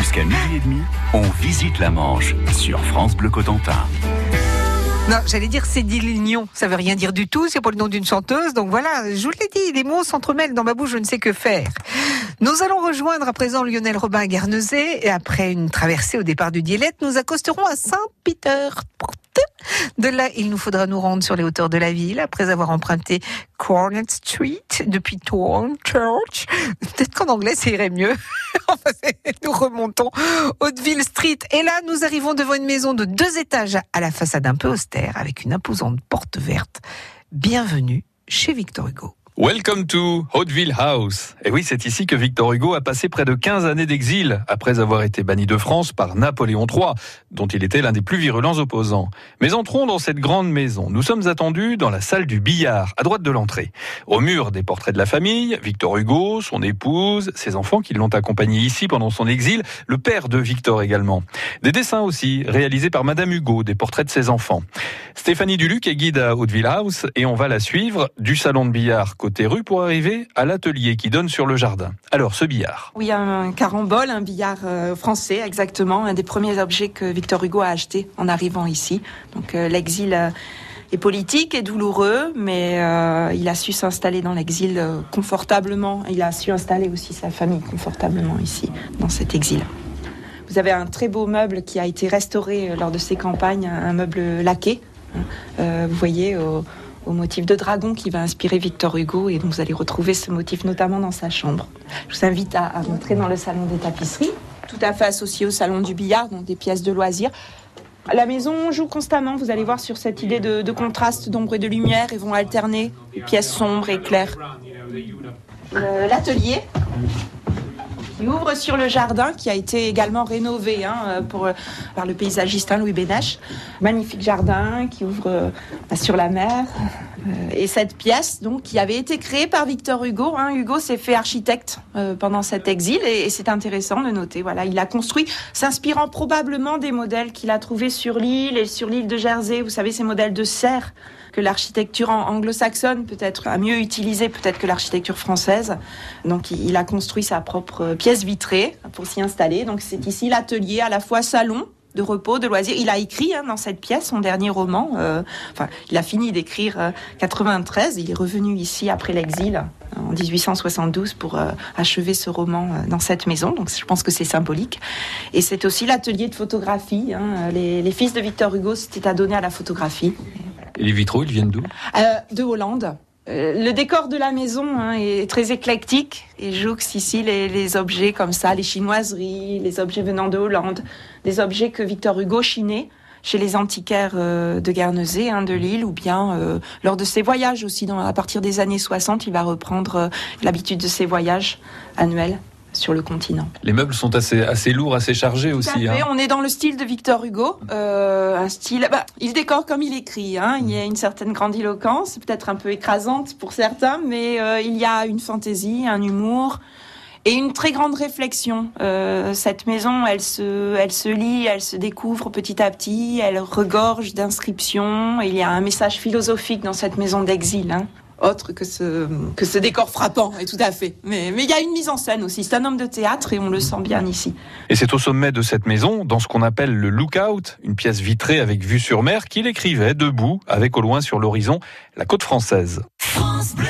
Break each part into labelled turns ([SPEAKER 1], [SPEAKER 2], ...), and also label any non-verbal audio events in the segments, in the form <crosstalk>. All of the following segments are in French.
[SPEAKER 1] Jusqu'à midi et demi, on visite la Manche sur France Bleu Cotentin.
[SPEAKER 2] Non, j'allais dire Lignon, ça veut rien dire du tout, c'est pas le nom d'une chanteuse, donc voilà, je vous l'ai dit, les mots s'entremêlent dans ma bouche, je ne sais que faire. Nous allons rejoindre à présent Lionel Robin à Guernesey, et après une traversée au départ du Dielette, nous accosterons à Saint-Peter. De là, il nous faudra nous rendre sur les hauteurs de la ville après avoir emprunté Cornet Street depuis Torn Church. Peut-être qu'en anglais, ça irait mieux. <laughs> nous remontons Hauteville Street et là, nous arrivons devant une maison de deux étages à la façade un peu austère avec une imposante porte verte. Bienvenue chez Victor Hugo.
[SPEAKER 3] Welcome to Hauteville House. Et oui, c'est ici que Victor Hugo a passé près de 15 années d'exil, après avoir été banni de France par Napoléon III, dont il était l'un des plus virulents opposants. Mais entrons dans cette grande maison. Nous sommes attendus dans la salle du billard, à droite de l'entrée. Au mur, des portraits de la famille, Victor Hugo, son épouse, ses enfants qui l'ont accompagné ici pendant son exil, le père de Victor également. Des dessins aussi, réalisés par Madame Hugo, des portraits de ses enfants. Stéphanie Duluc est guide à Hauteville House et on va la suivre du salon de billard côté rue pour arriver à l'atelier qui donne sur le jardin. Alors, ce billard.
[SPEAKER 4] Oui, un carambole, un billard euh, français, exactement, un des premiers objets que Victor Hugo a acheté en arrivant ici. Donc, euh, l'exil euh, est politique et douloureux, mais il a su s'installer dans l'exil confortablement. Il a su installer aussi sa famille confortablement ici, dans cet exil. Vous avez un très beau meuble qui a été restauré lors de ses campagnes, un meuble laqué. Hein. vous voyez, au, au motif de dragon qui va inspirer Victor Hugo et donc vous allez retrouver ce motif notamment dans sa chambre. Je vous invite à, à entrer dans le salon des tapisseries, tout à fait associé au salon du billard, donc des pièces de loisirs. La maison joue constamment, vous allez voir sur cette idée de, contraste d'ombre et de lumière et vont alterner pièces sombres et claires. Euh, l'atelier, qui ouvre sur le jardin qui a été également rénové hein, euh, euh, par le paysagiste hein, Louis Bénèche. Magnifique jardin qui ouvre euh, sur la mer. et cette pièce, donc, qui avait été créée par Victor Hugo. Hein. Hugo s'est fait architecte pendant cet exil et, et c'est intéressant de noter. Voilà, il a construit, s'inspirant probablement des modèles qu'il a trouvés sur l'île et sur l'île de Jersey. Vous savez, ces modèles de serre que l'architecture anglo-saxonne peut-être a mieux utilisé peut-être que l'architecture française. Donc il a construit sa propre pièce vitrée pour s'y installer. Donc c'est ici l'atelier à la fois salon de repos, de loisirs. Il a écrit hein, dans cette pièce son dernier roman. Euh, enfin, il a fini d'écrire euh, 93. Il est revenu ici après l'exil en 1872 pour euh, achever ce roman euh, dans cette maison. Donc je pense que c'est symbolique. Et c'est aussi l'atelier de photographie. Hein. Les, les, fils de Victor Hugo s'étaient adonnés à la photographie.
[SPEAKER 3] Et les vitraux, ils viennent d'où
[SPEAKER 4] euh, De Hollande. Euh, le décor de la maison hein, est très éclectique et jouxte ici les, objets comme ça, les chinoiseries, les objets venant de Hollande, des objets que Victor Hugo chinait chez les antiquaires euh, de Guernesey, hein, de Lille, ou bien lors de ses voyages aussi. À partir des années 60, il va reprendre l'habitude de ses voyages annuels sur le continent.
[SPEAKER 3] Les meubles sont assez, assez lourds, assez chargés aussi.
[SPEAKER 4] Hein. On est dans le style de Victor Hugo, euh, un style. Bah, il décore comme il écrit. Hein. Il y a une certaine grandiloquence, peut-être un peu écrasante pour certains, mais euh, il y a une fantaisie, un humour et une très grande réflexion. Euh, cette maison, elle se, elle se lit, elle se découvre petit à petit, elle regorge d'inscriptions. Il y a un message philosophique dans cette maison d'exil. Hein autre que ce, que ce décor frappant, et tout à fait. Mais, mais il y a une mise en scène aussi. C'est un homme de théâtre et on le sent bien ici.
[SPEAKER 3] Et c'est au sommet de cette maison, dans ce qu'on appelle le Lookout, une pièce vitrée avec vue sur mer, qu'il écrivait debout, avec au loin sur l'horizon la côte française. France Bleu.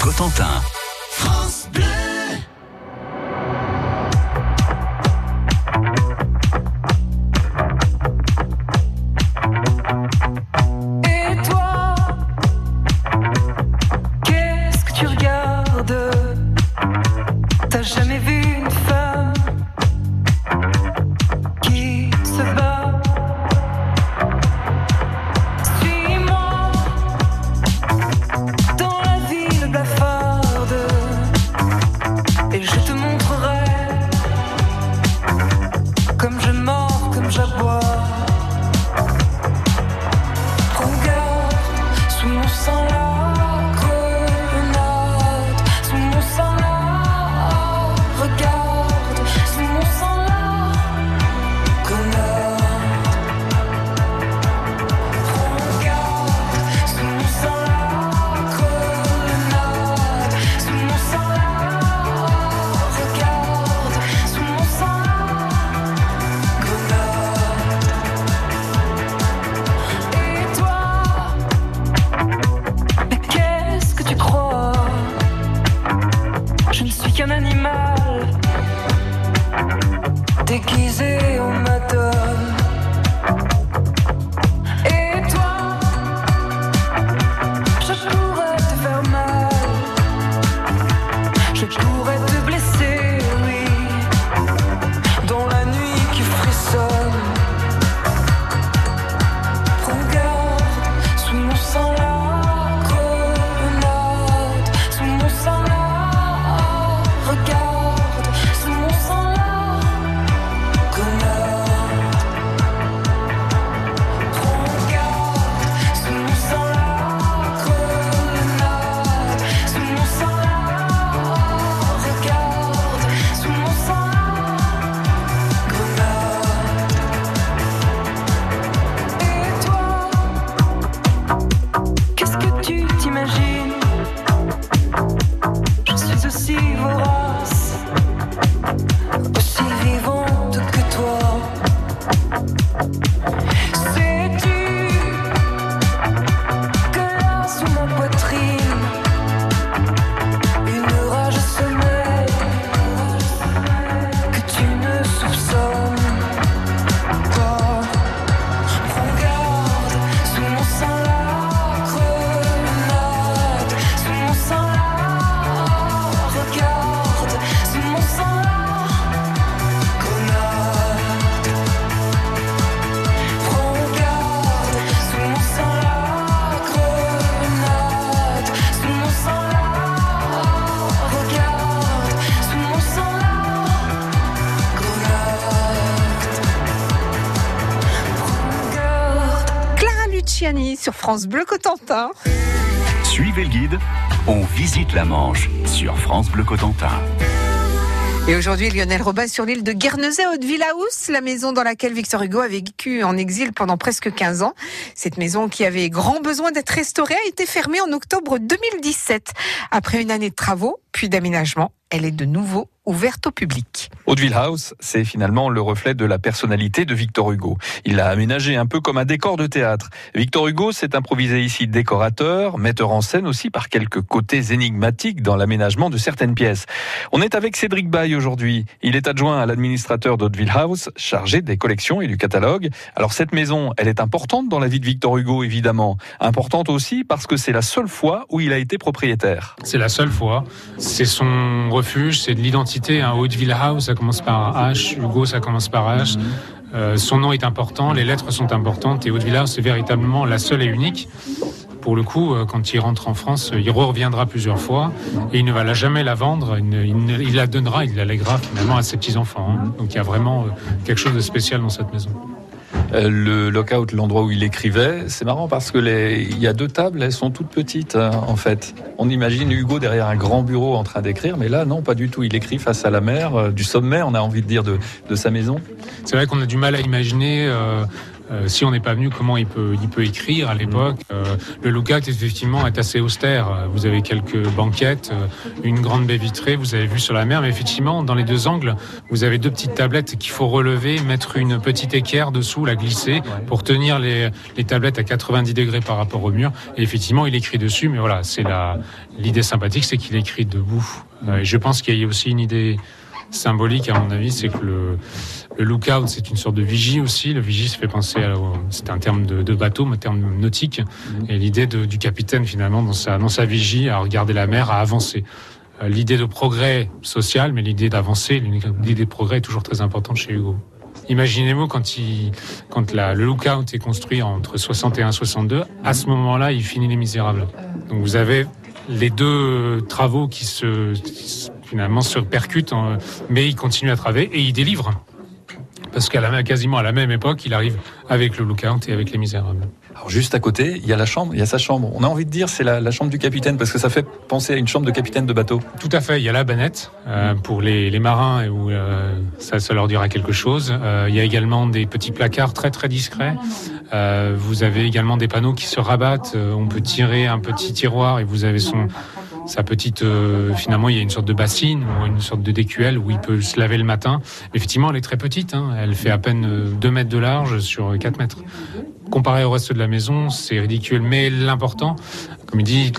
[SPEAKER 1] Cotentin. France Bleu.
[SPEAKER 5] Déguisé
[SPEAKER 2] sur France Bleu Cotentin.
[SPEAKER 1] Suivez le guide, on visite la Manche sur France Bleu Cotentin.
[SPEAKER 2] Et aujourd'hui, Lionel Robin sur l'île de Guernesey, Haute House, la maison dans laquelle Victor Hugo a vécu en exil pendant presque 15 ans. Cette maison qui avait grand besoin d'être restaurée a été fermée en octobre 2017. Après une année de travaux, puis d'aménagement, elle est de nouveau ouverte au public.
[SPEAKER 3] Hauteville House, c'est finalement le reflet de la personnalité de Victor Hugo. Il l'a aménagé un peu comme un décor de théâtre. Victor Hugo s'est improvisé ici décorateur, metteur en scène aussi par quelques côtés énigmatiques dans l'aménagement de certaines pièces. On est avec Cédric Baye aujourd'hui. Il est adjoint à l'administrateur d'Hauteville House, chargé des collections et du catalogue. Alors cette maison, elle est importante dans la vie de Victor Hugo, évidemment. Importante aussi parce que c'est la seule fois où il a été propriétaire.
[SPEAKER 6] C'est la seule fois. C'est son refuge, c'est de l'identité. Hein. Hauteville House, ça commence par H. Hugo, ça commence par H. Euh, son nom est important, les lettres sont importantes. Et Hauteville House, c'est véritablement la seule et unique. Pour le coup, euh, quand il rentre en France, il reviendra plusieurs fois et il ne va jamais la vendre. Il, la donnera, il la lèguera finalement à ses petits-enfants. hein. Donc il y a vraiment euh, quelque chose de spécial dans cette maison.
[SPEAKER 3] Euh, le lockout, l'endroit où il écrivait, c'est marrant parce que les, il y a deux tables, elles sont toutes petites euh, en fait. On imagine Hugo derrière un grand bureau en train d'écrire, mais là non, pas du tout. Il écrit face à la mer, euh, du sommet, on a envie de dire de, de sa maison.
[SPEAKER 6] C'est vrai qu'on a du mal à imaginer, euh, si on n'est pas venu, comment il peut, il peut écrire à l'époque. Euh, le lookout, effectivement, est assez austère. Vous avez quelques banquettes, euh, une grande baie vitrée, vous avez vu sur la mer, mais effectivement, dans les deux angles, vous avez deux petites tablettes qu'il faut relever, mettre une petite équerre dessous, la glisser, pour tenir les, les tablettes à 90 degrés par rapport au mur. Et effectivement, il écrit dessus, mais voilà, c'est la l'idée sympathique, c'est qu'il écrit debout. Euh, et je pense qu'il y a aussi une idée symbolique, à mon avis, c'est que le, le lookout, c'est une sorte de vigie aussi. Le vigie, ça fait penser à, c'est un terme de, de bateau, un terme nautique. Et l'idée du capitaine, finalement, dans sa, dans sa vigie, à regarder la mer, à avancer. Euh, L'idée de progrès social, mais l'idée d'avancer, l'idée de progrès est toujours très importante chez Hugo. Imaginez-vous quand, il, quand la, le lookout est construit entre 61 et 62, à ce moment-là, il finit Les Misérables. Donc vous avez les deux travaux qui se, qui se- finalement se percutent, en- mais il continue à travailler et il délivre. Parce qu'à la, quasiment à la même époque, il arrive avec le lookout et avec Les Misérables.
[SPEAKER 3] Alors juste à côté, il y a la chambre, il y a sa chambre. On a envie de dire c'est la, la chambre du capitaine parce que ça fait penser à une chambre de capitaine de bateau.
[SPEAKER 6] Tout à fait. Il y a la banette euh, pour les, les marins où euh, ça, ça leur dira quelque chose. Euh, il y a également des petits placards très très discrets. Euh, vous avez également des panneaux qui se rabattent. Euh, on peut tirer un petit tiroir et vous avez son sa petite euh, finalement il y a une sorte de bassine ou une sorte de DQL où il peut se laver le matin. Effectivement, elle est très petite. hein. Elle fait à peine euh, 2 mètres de large sur 4 mètres. Comparé au reste de la maison, c'est ridicule. Mais l'important, comme il dit,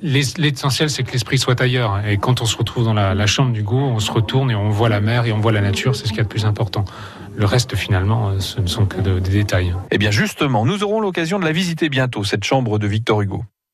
[SPEAKER 6] L'essentiel, c'est que l'esprit soit ailleurs. Et quand on se retrouve dans la, chambre du goût, on se retourne et on voit la mer et on voit la nature. C'est ce qu'il y a de plus important. Le reste, finalement, ce ne sont que de- des détails.
[SPEAKER 3] Eh bien justement, nous aurons l'occasion de la visiter bientôt, cette chambre de Victor Hugo.